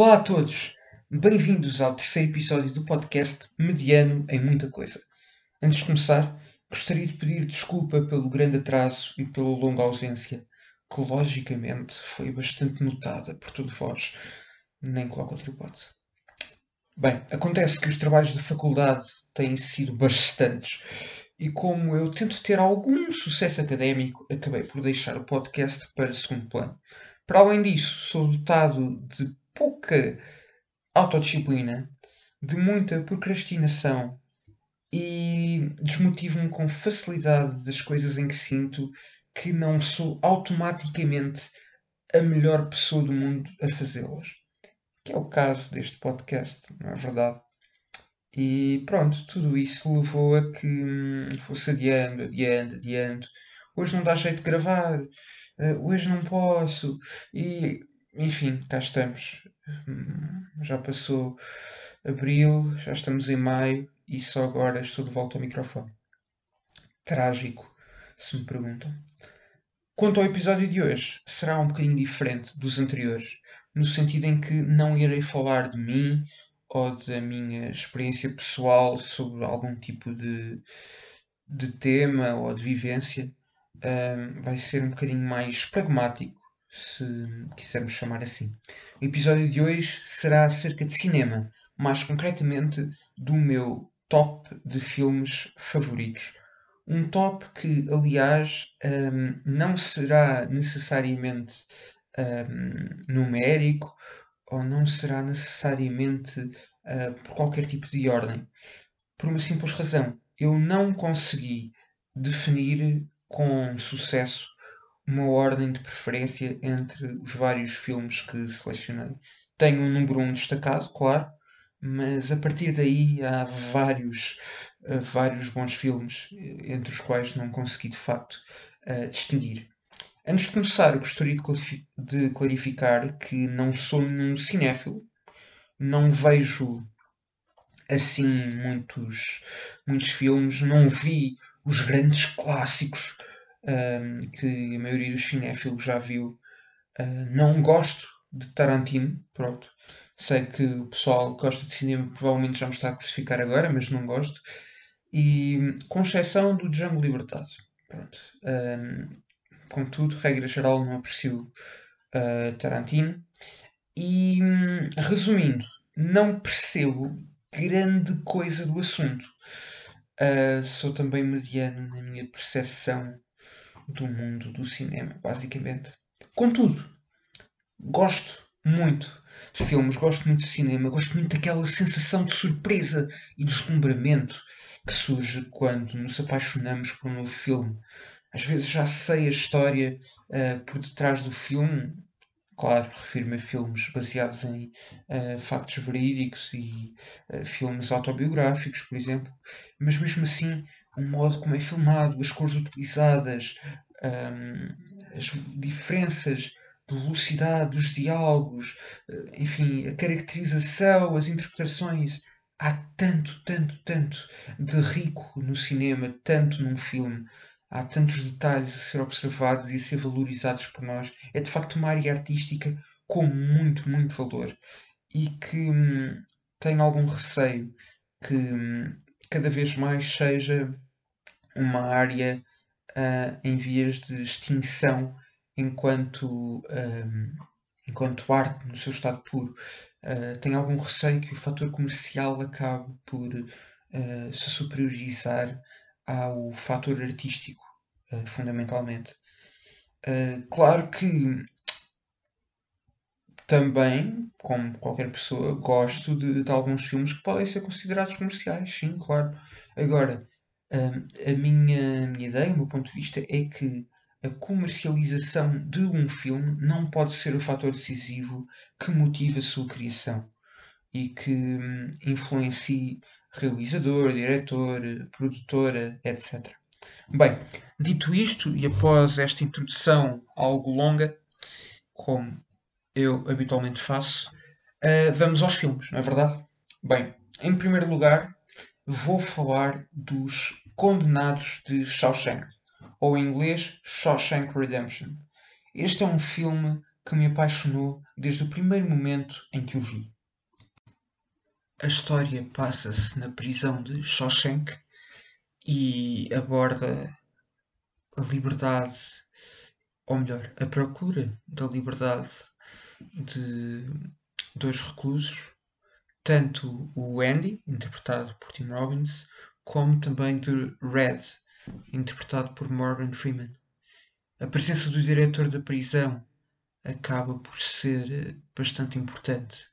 Olá a todos, bem-vindos ao terceiro episódio do podcast Mediano em Muita Coisa. Antes de começar, gostaria de pedir desculpa pelo grande atraso e pela longa ausência, que logicamente foi bastante notada por todos vós, nem coloco outra hipótese. Bem, acontece que os trabalhos da faculdade têm sido bastantes e como eu tento ter algum sucesso académico, acabei por deixar o podcast para segundo plano. Para além disso, sou dotado de pouca autodisciplina, de muita procrastinação e desmotivo-me com facilidade das coisas em que sinto que não sou automaticamente a melhor pessoa do mundo a fazê-las. Que é o caso deste podcast, não é verdade? E pronto, tudo isso levou a que hum, fosse adiando, adiando, adiando. Hoje não dá jeito de gravar, uh, hoje não posso. E enfim, cá estamos. Hum, já passou abril, já estamos em maio e só agora estou de volta ao microfone. Trágico, se me perguntam. Quanto ao episódio de hoje, será um bocadinho diferente dos anteriores, no sentido em que não irei falar de mim ou da minha experiência pessoal sobre algum tipo de, de tema ou de vivência, um, vai ser um bocadinho mais pragmático, se quisermos chamar assim. O episódio de hoje será acerca de cinema, mais concretamente do meu top de filmes favoritos. Um top que, aliás, um, não será necessariamente um, numérico ou não será necessariamente uh, por qualquer tipo de ordem. Por uma simples razão. Eu não consegui definir com sucesso uma ordem de preferência entre os vários filmes que selecionei. Tenho um número 1 um destacado, claro, mas a partir daí há vários, uh, vários bons filmes, entre os quais não consegui de facto uh, distinguir. Antes de começar, gostaria de clarificar que não sou nenhum cinéfilo, não vejo assim muitos, muitos filmes, não vi os grandes clássicos um, que a maioria dos cinéfilos já viu. Uh, não gosto de Tarantino, pronto. Sei que o pessoal que gosta de cinema provavelmente já me está a crucificar agora, mas não gosto. E com exceção do Django Libertado. Pronto. Um, contudo, regra geral, não aprecio uh, Tarantino. E resumindo, não percebo grande coisa do assunto. Uh, sou também mediano na minha percepção do mundo do cinema, basicamente. Contudo, gosto muito de filmes, gosto muito de cinema, gosto muito daquela sensação de surpresa e deslumbramento que surge quando nos apaixonamos por um novo filme às vezes já sei a história uh, por detrás do filme. Claro, refiro-me a filmes baseados em uh, factos verídicos e uh, filmes autobiográficos, por exemplo, mas mesmo assim, o modo como é filmado, as cores utilizadas, um, as diferenças de velocidade dos diálogos, enfim, a caracterização, as interpretações. Há tanto, tanto, tanto de rico no cinema, tanto num filme há tantos detalhes a ser observados e a ser valorizados por nós. É de facto uma área artística com muito, muito valor e que hum, tenho algum receio que hum, cada vez mais seja uma área uh, em vias de extinção enquanto, um, enquanto arte no seu estado puro. Uh, tenho algum receio que o fator comercial acabe por uh, se superiorizar ao fator artístico, fundamentalmente. Claro que também, como qualquer pessoa, gosto de, de, alguns filmes que podem ser considerados comerciais, sim, claro. Agora, uh, a minha, minha ideia, o meu ponto de vista, é que a comercialização de um filme não pode ser o fator decisivo que motive a sua criação e que um, influencie realizador, diretor, produtora, etc. Bem, dito isto e após esta introdução algo longa, como eu habitualmente faço, uh, vamos aos filmes, não é verdade? Bem, em primeiro lugar, vou falar dos Condenados de Shawshank, ou em inglês Shawshank Redemption. Este é um filme que me apaixonou desde o primeiro momento em que o vi. A história passa-se na prisão de Shawshank e aborda a liberdade, ou melhor, a procura da liberdade de dois reclusos, tanto o Andy, interpretado por Tim Robbins, como também de Red, interpretado por Morgan Freeman. A presença do diretor da prisão acaba por ser eh, bastante importante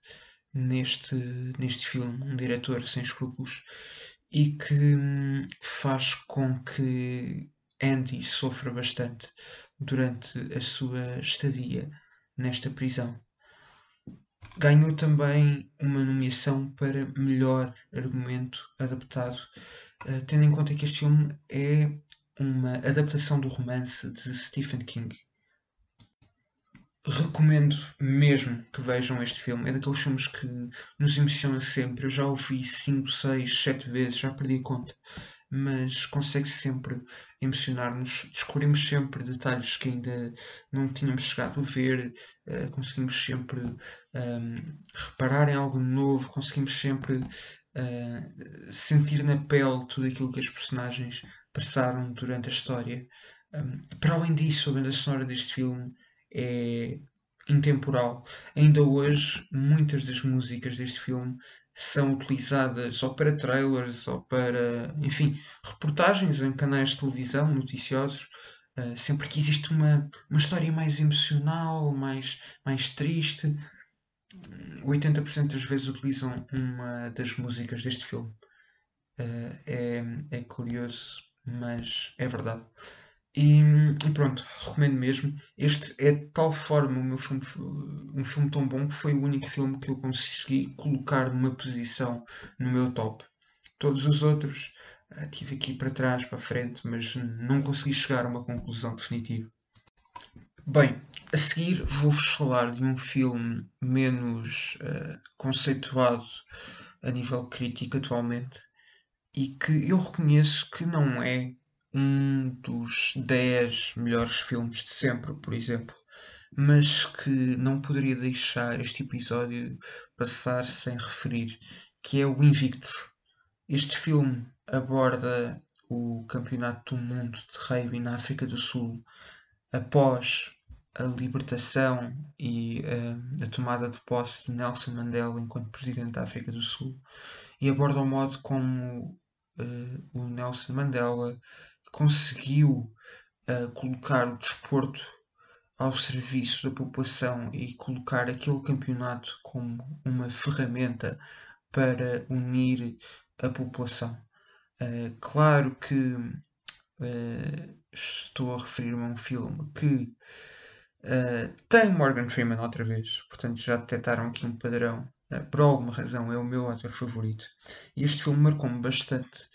neste, neste filme, um diretor sem escrúpulos, e que hum, faz com que Andy sofra bastante durante a sua estadia nesta prisão. Ganhou também uma nomeação para melhor argumento adaptado, eh, tendo em conta que este filme é uma adaptação do romance de Stephen King. Recomendo mesmo que vejam este filme. É daqueles filmes que nos emociona sempre. Eu já o vi 5, 6, 7 vezes, já perdi a conta. Mas consegue sempre emocionar-nos. Descobrimos sempre detalhes que ainda não tínhamos chegado a ver. Uh, conseguimos sempre um, ehm, reparar em algo novo. Conseguimos sempre uh, sentir na pele tudo aquilo que as personagens passaram durante a história. Um, ehm, para além disso, a banda sonora deste filme é intemporal. Ainda hoje, muitas das músicas deste filme são utilizadas ou para trailers ou para, enfim, reportagens em canais de televisão noticiosos. Uh, sempre que existe uma, uma história mais emocional, mais, mais triste, 80% das vezes utilizam uma das músicas deste filme. Uh, é, é curioso, mas é verdade. E, e, pronto, recomendo mesmo. Este é de tal forma o meu filme, um filme tão bom que foi o único filme que eu consegui colocar numa posição no meu top. Todos os outros uh, tive aqui para trás, para frente, mas não consegui chegar a uma conclusão definitiva. Bem, a seguir vou-vos falar de um filme menos uh, conceituado a nível crítico atualmente e que eu reconheço que não é um dos 10 melhores filmes de sempre, por exemplo, mas que não poderia deixar este episódio passar sem referir, que é o Invictus. Este filme aborda o Campeonato do Mundo de Rugby na África do Sul após a libertação e uh, a tomada de posse de Nelson Mandela enquanto presidente da África do Sul e aborda o modo como uh, o Nelson Mandela conseguiu uh, colocar o desporto ao serviço da população e colocar aquele campeonato como uma ferramenta para unir a população. Uh, claro que uh, estou a referir-me a um filme que tem Morgan Freeman outra vez, portanto já detectaram aqui um padrão. por alguma razão é o meu ator favorito. E este filme marcou-me bastante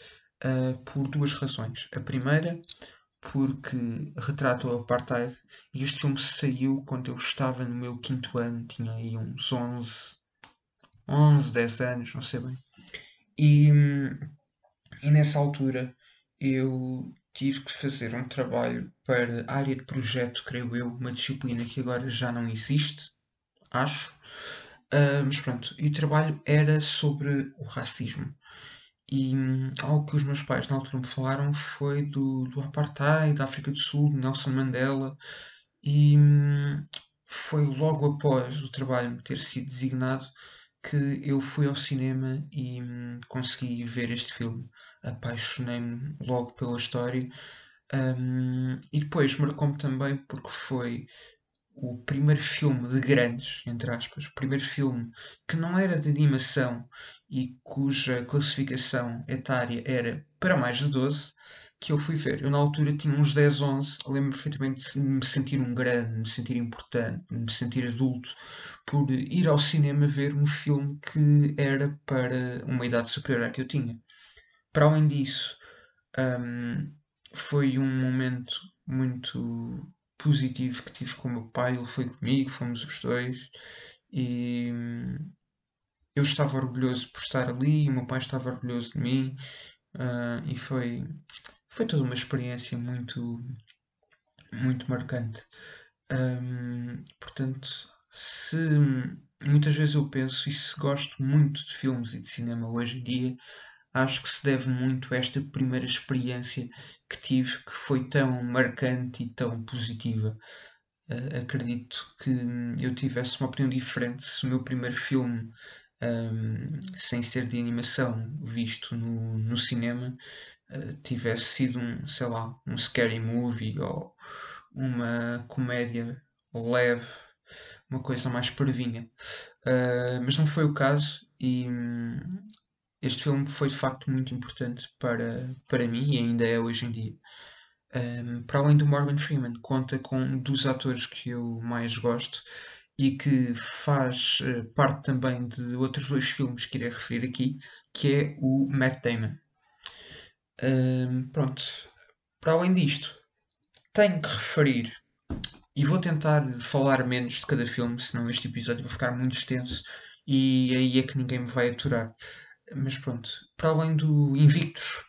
uh, por duas razões. A primeira, porque retrata o apartheid e este filme saiu quando eu estava no meu quinto ano, tinha aí uns 11, 11 10 anos, não sei bem. E, e nessa altura eu tive que fazer um trabalho para a área de projeto, creio eu, uma disciplina que agora já não existe, acho. Uh, mas pronto, e o trabalho era sobre o racismo. E hum, algo que os meus pais na altura me falaram foi do, do apartheid, da África do Sul, de Nelson Mandela, e hum, foi logo após o trabalho ter sido designado que eu fui ao cinema e hum, consegui ver este filme. Apaixonei-me logo pela história. E depois marcou-me também porque foi o primeiro filme de grandes, entre aspas, o primeiro filme que não era de animação e cuja classificação etária era para mais de 12, que eu fui ver. Eu na altura tinha uns 10, 11, lembro perfeitamente de me sentir um grande, me sentir importante, me sentir adulto, por ir ao cinema ver um filme que era para uma idade superior à que eu tinha. Para além disso, um, foi um momento muito positivo que tive com o meu pai, ele foi comigo, fomos os dois e hum, eu estava orgulhoso por estar ali, o meu pai estava orgulhoso de mim uh, e foi, foi toda uma experiência muito, muito marcante. Um, portanto, se muitas vezes eu penso e se gosto muito de filmes e de cinema hoje em dia, acho que se deve muito a esta primeira experiência que tive, que foi tão marcante e tão positiva. Uh, acredito que eu tivesse uma opinião diferente se o meu primeiro filme, um, sem ser de animação, visto no, no cinema, uh, tivesse sido um, sei lá, um scary movie ou uma comédia leve, uma coisa mais parvinha. Uh, mas não foi o caso e hum, este filme foi de facto muito importante para, para mim e ainda é hoje em dia. Um, para além do Morgan Freeman, conta com um dos atores que eu mais gosto e que faz uh, parte também de outros dois filmes que irei referir aqui, que é o Matt Damon. Um, pronto, para além disto, tenho que referir e vou tentar falar menos de cada filme, senão este episódio vai ficar muito extenso e aí é que ninguém me vai aturar. Mas pronto, para além do Invictus,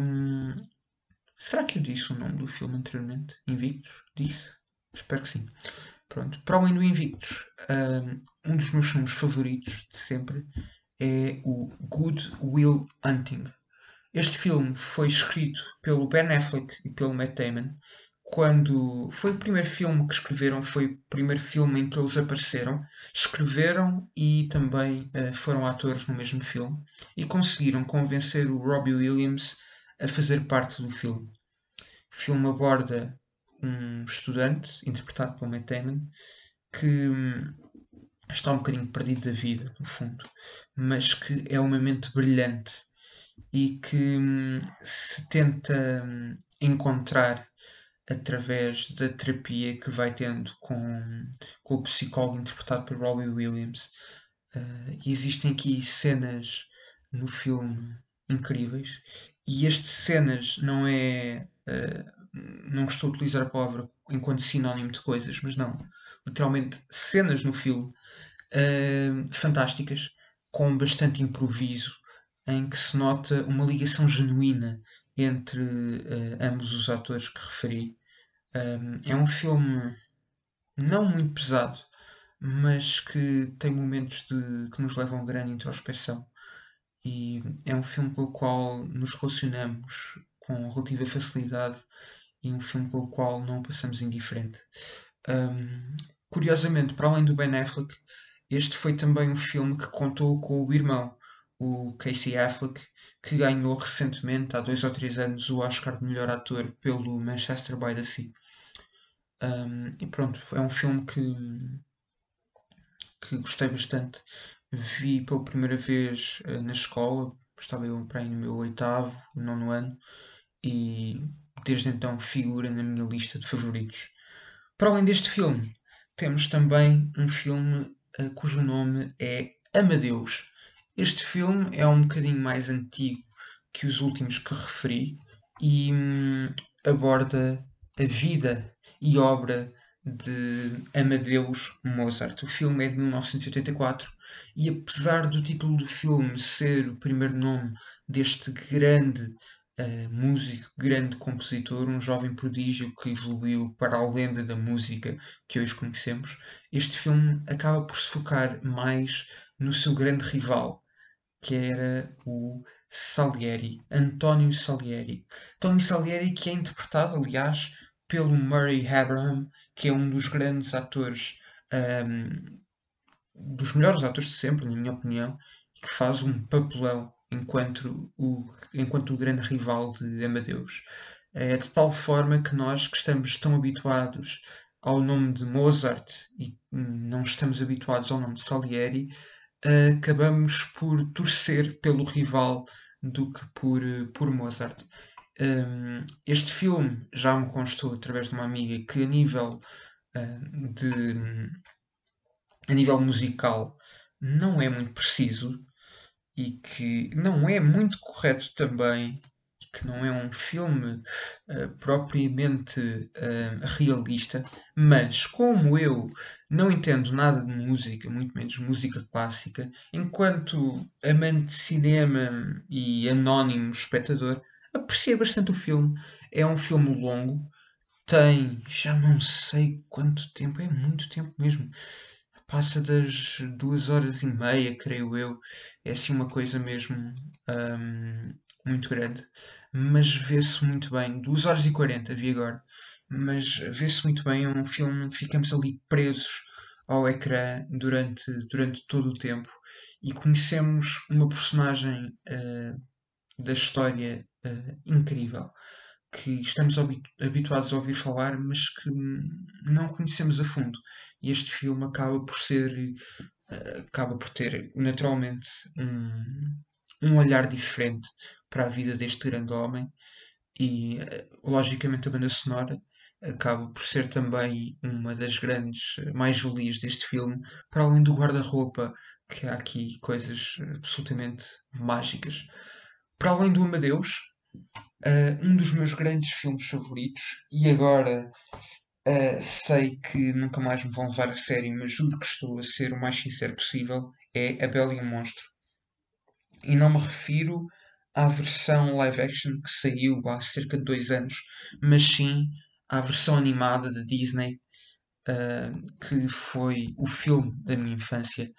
um, será que eu disse o nome do filme anteriormente? Invictus? Disse? Espero que sim. Pronto, para além do Invictus, um, dos meus filmes favoritos de sempre é o Good Will Hunting. Este filme foi escrito pelo Ben Affleck e pelo Matt Damon quando foi o primeiro filme que escreveram, foi o primeiro filme em que eles apareceram, escreveram e também uh, foram atores no mesmo filme e conseguiram convencer o Robbie Williams a fazer parte do filme. O filme aborda um estudante, interpretado por Matt Damon, que hum, está um bocadinho perdido da vida, no fundo, mas que é uma mente brilhante e que hum, se tenta hum, encontrar através da terapia que vai tendo com, com o psicólogo interpretado por Robbie Williams. Uh, existem aqui cenas no filme incríveis e estas cenas não é. Uh, não a utilizar a palavra enquanto sinónimo de coisas, mas não. Literalmente cenas no filme uh, fantásticas, com bastante improviso, em que se nota uma ligação genuína entre ambos os atores que referi um, é um filme não muito pesado, mas que tem momentos de, que nos levam a grande introspeção. E é um filme com o qual nos relacionamos com relativa facilidade e um filme com o qual não passamos indiferente. Um, curiosamente, para além do Ben Affleck, este foi também um filme que contou com o irmão, o Casey Affleck, que ganhou recentemente, há dois ou três anos, o Oscar de melhor ator pelo Manchester by the Sea. Um, e pronto, é um filme que, que gostei bastante. Vi pela primeira vez uh, na escola, estava eu para aí no meu oitavo, nono ano, e desde então figura na minha lista de favoritos. Para além deste filme, temos também um filme uh, cujo nome é Amadeus. Este filme é um bocadinho mais antigo que os últimos que referi e hum, aborda a vida e obra de Amadeus Mozart. O filme é de 1984 e apesar do título do filme ser o primeiro nome deste grande uh, músico, grande compositor, um jovem prodígio que evoluiu para a lenda da música que hoje conhecemos, este filme acaba por se focar mais no seu grande rival, que era o Salieri, António Salieri. António Salieri que é interpretado, aliás, pelo Murray Abraham, que é um dos grandes atores, um, dos melhores atores de sempre, na minha opinião, que faz um papelão enquanto o, enquanto o grande rival de Amadeus. É de tal forma que nós que estamos tão habituados ao nome de Mozart e não estamos habituados ao nome de Salieri, acabamos por torcer pelo rival do que por, por Mozart. Um, este filme já me constou através de uma amiga que a nível uh, de a nível musical não é muito preciso e que não é muito correto também que não é um filme uh, propriamente uh, realista, mas como eu não entendo nada de música, muito menos música clássica, enquanto amante de cinema e anónimo espectador, apreciei bastante o filme. É um filme longo, tem, já não sei quanto tempo, é muito tempo mesmo. Passa das duas horas e meia, creio eu. É assim uma coisa mesmo hum, muito grande. Mas vê-se muito bem. Duas horas e quarenta vi agora. Mas vê-se muito bem. É um filme onde ficamos ali presos ao ecrã durante, durante todo o tempo e conhecemos uma personagem uh, da história uh, incrível que estamos habituados a ouvir falar, mas que não conhecemos a fundo. E este filme acaba por ser, uh, acaba por ter naturalmente um, um olhar diferente para a vida deste grande homem e uh, logicamente a banda sonora acaba por ser também uma das grandes mais-valias deste filme, para além do guarda-roupa, que há aqui coisas absolutamente mágicas. Para além do Amadeus, uh, um dos meus grandes filmes favoritos, e agora uh, sei que nunca mais me vão levar a sério, mas juro que estou a ser o mais sincero possível, é A Bela e o Monstro. E não me refiro à versão live action que saiu há cerca de dois anos, mas sim à versão animada da Disney, uh, que foi o filme da minha infância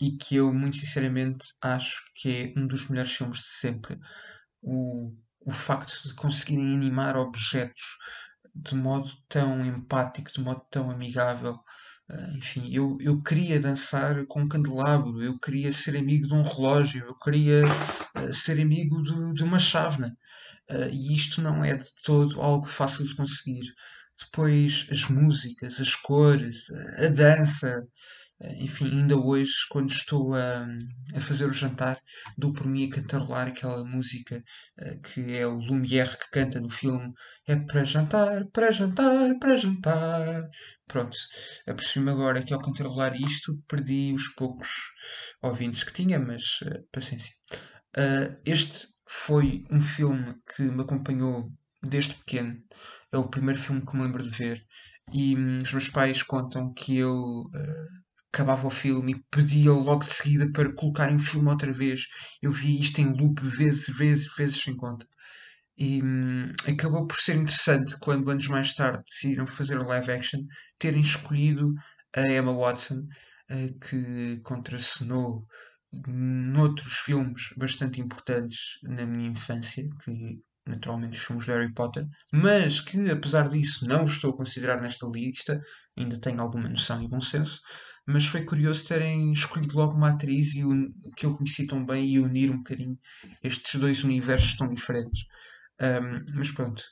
e que eu, muito sinceramente, acho que é um dos melhores filmes de sempre. O o facto de conseguirem animar objetos de modo tão empático, de modo tão amigável. Uh, enfim, eu, eu queria dançar com um candelabro, eu queria ser amigo de um relógio, eu queria uh, ser amigo de, de uma chávena. Uh, e isto não é de todo algo fácil de conseguir. Depois, as músicas, as cores, a dança, enfim, ainda hoje, quando estou a, a fazer o jantar, dou por mim a cantarolar aquela música uh, que é o Lumière que canta no filme. É para jantar, para jantar, para jantar. Pronto, apercebi-me agora que ao cantarolar isto perdi os poucos ouvintes que tinha, mas uh, paciência. Este foi um filme que me acompanhou desde pequeno. É o primeiro filme que me lembro de ver. E hum, os meus pais contam que eu uh, acabava o filme e pedia logo de seguida para colocarem o filme outra vez. Eu vi isto em loop vezes, vezes, vezes sem conta. E hum, acabou por ser interessante quando anos mais tarde decidiram fazer o live action terem escolhido a Emma Watson, uh, que contracenou noutros filmes bastante importantes na minha infância, que naturalmente os filmes de Harry Potter, mas que apesar disso não estou a considerar nesta lista, ainda tenho alguma noção e bom senso, mas foi curioso terem escolhido logo uma atriz e que eu conheci tão bem e unir um bocadinho estes dois universos tão diferentes. Um, mas pronto,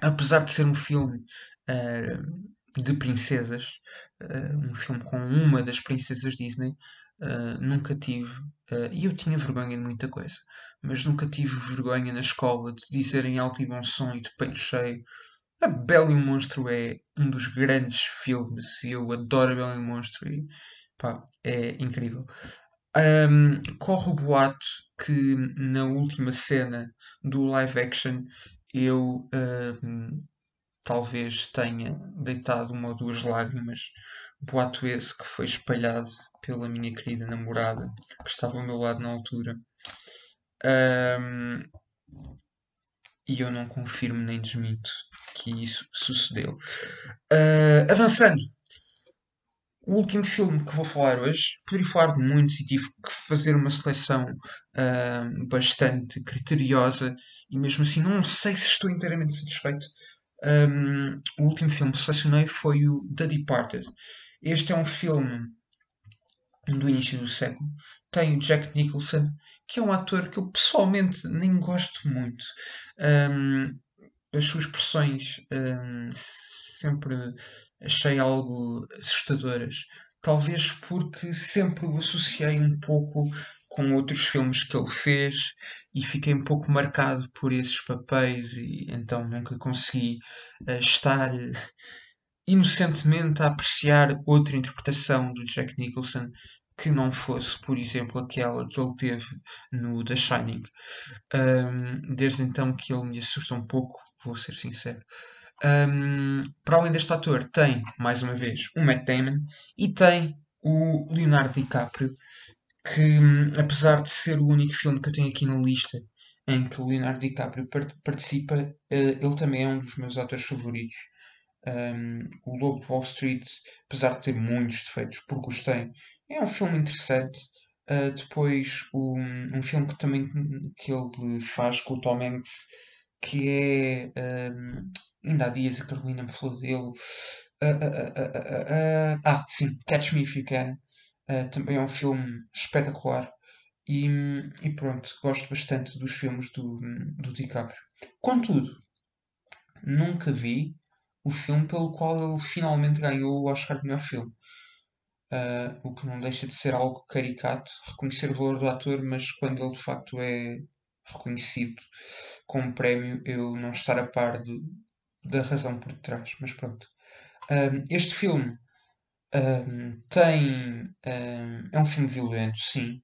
apesar de ser um filme uh, de princesas, uh, um filme com uma das princesas Disney, uh, nunca tive, e eu tinha vergonha de muita coisa, mas nunca tive vergonha na escola de dizer em alto e bom som e de peito cheio a Bela e o Monstro é um dos grandes filmes e eu adoro a Bela e o Monstro e pá, é incrível. Um, corre o boato que na última cena do live action eu um, talvez tenha deitado uma ou duas lágrimas. Boato esse que foi espalhado pela minha querida namorada que estava ao meu lado na altura. Um, e eu não confirmo nem desminto que isso sucedeu. Uh, avançando, o último filme que vou falar hoje, poderia falar de muitos e tive que fazer uma seleção uh, bastante criteriosa e mesmo assim não sei se estou inteiramente satisfeito. Um, o último filme que selecionei foi o The Departed. Este é um filme do início do século. Tem o Jack Nicholson, que é um ator que eu pessoalmente nem gosto muito. Um, as suas expressões um, sempre achei algo assustadoras. Talvez porque sempre o associei um pouco com outros filmes que ele fez e fiquei um pouco marcado por esses papéis e então nunca consegui uh, estar inocentemente a apreciar outra interpretação do Jack Nicholson que não fosse, por exemplo, aquela que ele teve no The Shining. Um, desde então que ele me assusta um pouco, vou ser sincero. Um, para além deste ator, tem, mais uma vez, o Matt Damon e tem o Leonardo DiCaprio, que apesar de ser o único filme que eu tenho aqui na lista em que o Leonardo DiCaprio participa, uh, ele também é um dos meus atores favoritos. Um, o Lobo de Wall Street, apesar de ter muitos defeitos, porque os tem, é um filme interessante. Uh, depois um, um filme que também que ele faz com o Tom Hanks, que é um, ainda há dias a Carolina me falou dele. Uh, uh, ah, sim, Catch Me If You Can. também é um filme espetacular. E, e, pronto, gosto bastante dos filmes do, do DiCaprio. Contudo, nunca vi o filme pelo qual ele finalmente ganhou o Oscar de melhor filme. Uh, o que não deixa de ser algo caricato, reconhecer o valor do ator, mas quando ele de facto é reconhecido como prémio, eu não estar a par da razão por detrás. Mas pronto. Um, este filme um, tem. Um, é um filme violento, sim,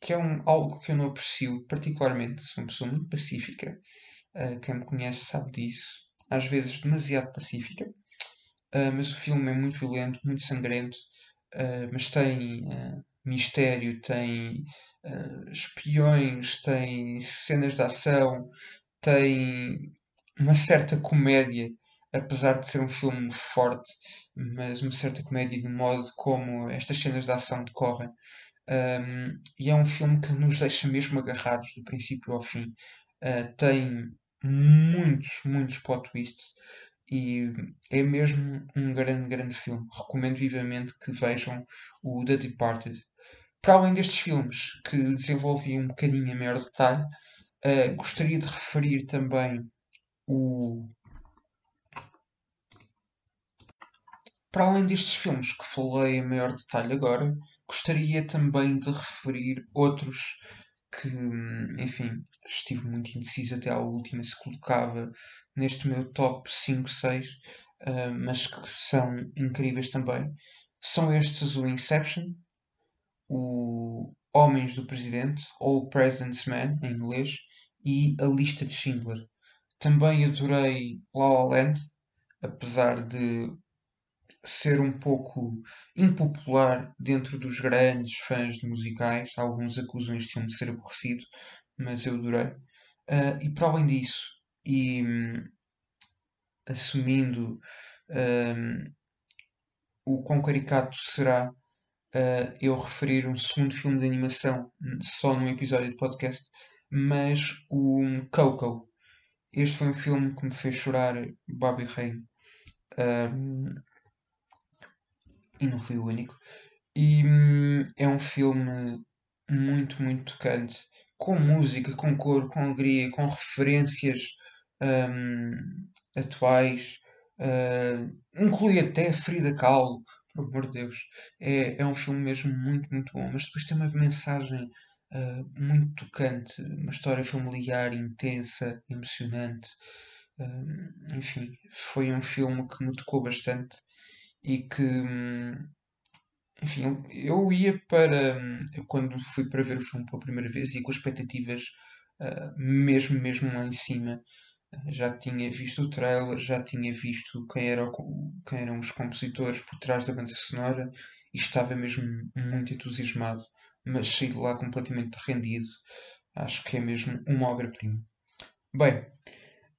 que é um, algo que eu não aprecio particularmente. Sou uma pessoa muito pacífica. Uh, quem me conhece sabe disso. Às vezes demasiado pacífica. Uh, mas o filme é muito violento, muito sangrento. Uh, mas tem mistério, tem espiões, tem cenas de ação, tem uma certa comédia, apesar de ser um filme forte, mas uma certa comédia no modo como estas cenas de ação decorrem. Um, e é um filme que nos deixa mesmo agarrados do princípio ao fim. Uh, tem muitos, muitos plot twists e é mesmo um grande, grande filme. Recomendo vivamente que vejam o The Departed. Para além destes filmes que desenvolvi um bocadinho em maior detalhe, uh, gostaria de referir também o. Para além destes filmes que falei em maior detalhe agora, gostaria também de referir outros que, enfim, estive muito indeciso até à última se colocava neste meu top 5, 6, uh, mas que são incríveis também. São estes o Inception, o Homens do Presidente, ou President's Man em inglês, e A Lista de Schindler. Também adorei La La Land, apesar de ser um pouco impopular dentro dos grandes fãs de musicais. Alguns acusam este filme de ser aborrecido, mas eu adorei. Uh, e para além disso, e um, assumindo um, o quão caricato será uh, eu referir um segundo filme de animação só num episódio de podcast, mas o Coco. Este foi um filme que me fez chorar Bobby Rain. Um, e não fui o único. E hum, é um filme muito, muito tocante, com música, com cor, com alegria, com referências hum, atuais, uh, inclui até Frida Kahlo, por amor de Deus. É, é um filme mesmo muito, muito bom, mas depois tem uma mensagem uh, muito tocante, uma história familiar intensa, emocionante. Enfim, foi um filme que me tocou bastante e que, enfim, eu ia para. Eu quando fui para ver o filme pela primeira vez e com expectativas uh, mesmo, mesmo lá em cima. Já tinha visto o trailer, já tinha visto quem, era o, quem eram os compositores por trás da banda sonora e estava mesmo muito entusiasmado, mas saí de lá completamente rendido. Acho que é mesmo uma obra-prima. Bem,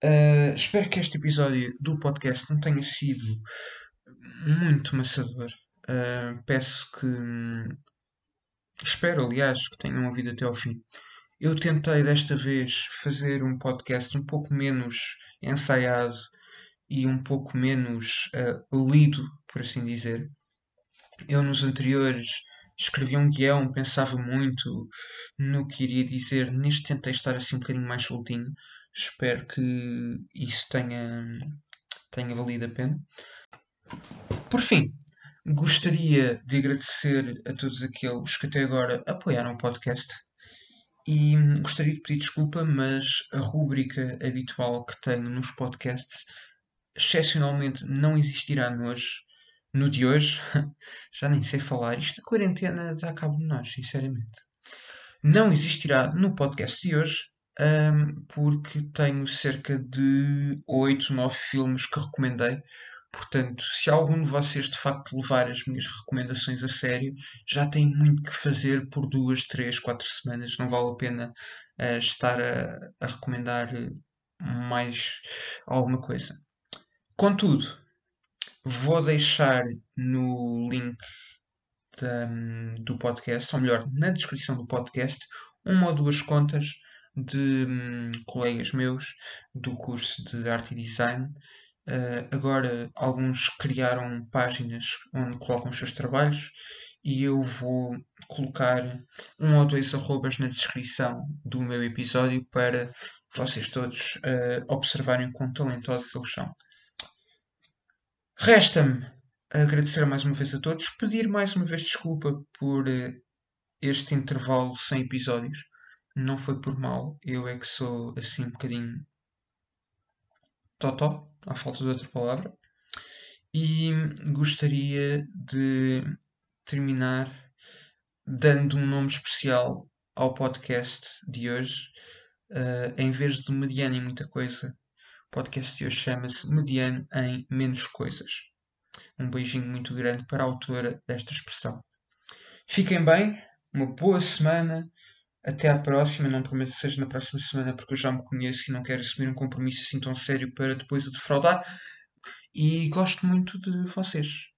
uh, espero que este episódio do podcast não tenha sido muito maçador. Uh, peço que. Espero, aliás, que tenham ouvido até ao fim. Eu tentei desta vez fazer um podcast um pouco menos ensaiado e um pouco menos uh, lido, por assim dizer. Eu nos anteriores escrevi um guião, pensava muito no que iria dizer. Neste tentei estar assim um bocadinho mais soltinho. Espero que isso tenha, tenha valido a pena. Por fim, gostaria de agradecer a todos aqueles que até agora apoiaram o podcast e gostaria de pedir desculpa, mas a rúbrica habitual que tenho nos podcasts excepcionalmente não existirá hoje, no de hoje. Já nem sei falar, isto a quarentena dá cabo de nós, sinceramente. Não existirá no podcast de hoje, um, porque tenho cerca de 8, 9 filmes que recomendei Portanto, se algum de vocês de facto levar as minhas recomendações a sério, já tem muito que fazer por duas, três, quatro semanas. Não vale a pena uh, estar a, a, recomendar mais alguma coisa. Contudo, Vou deixar no link da, do podcast, ou melhor, na descrição do podcast, uma ou duas contas de um, colegas meus do curso de arte e design. Uh, agora, alguns criaram páginas onde colocam os seus trabalhos e eu vou colocar um ou dois arrobas na descrição do meu episódio para vocês todos uh, observarem quão talentosos eles são. Resta-me agradecer mais uma vez a todos, pedir mais uma vez desculpa por uh, este intervalo sem episódios. Não foi por mal, eu é que sou assim um bocadinho totó, à falta de outra palavra. E gostaria de terminar dando um nome especial ao podcast de hoje. Uh, em vez de mediano em muita coisa, o podcast de hoje chama-se Mediano em Menos Coisas. Um beijinho muito grande para a autora desta expressão. Fiquem bem, uma boa semana. Até à próxima. Não prometo que seja na próxima semana porque eu já me conheço e não quero assumir um compromisso assim tão sério para depois o defraudar. E gosto muito de vocês.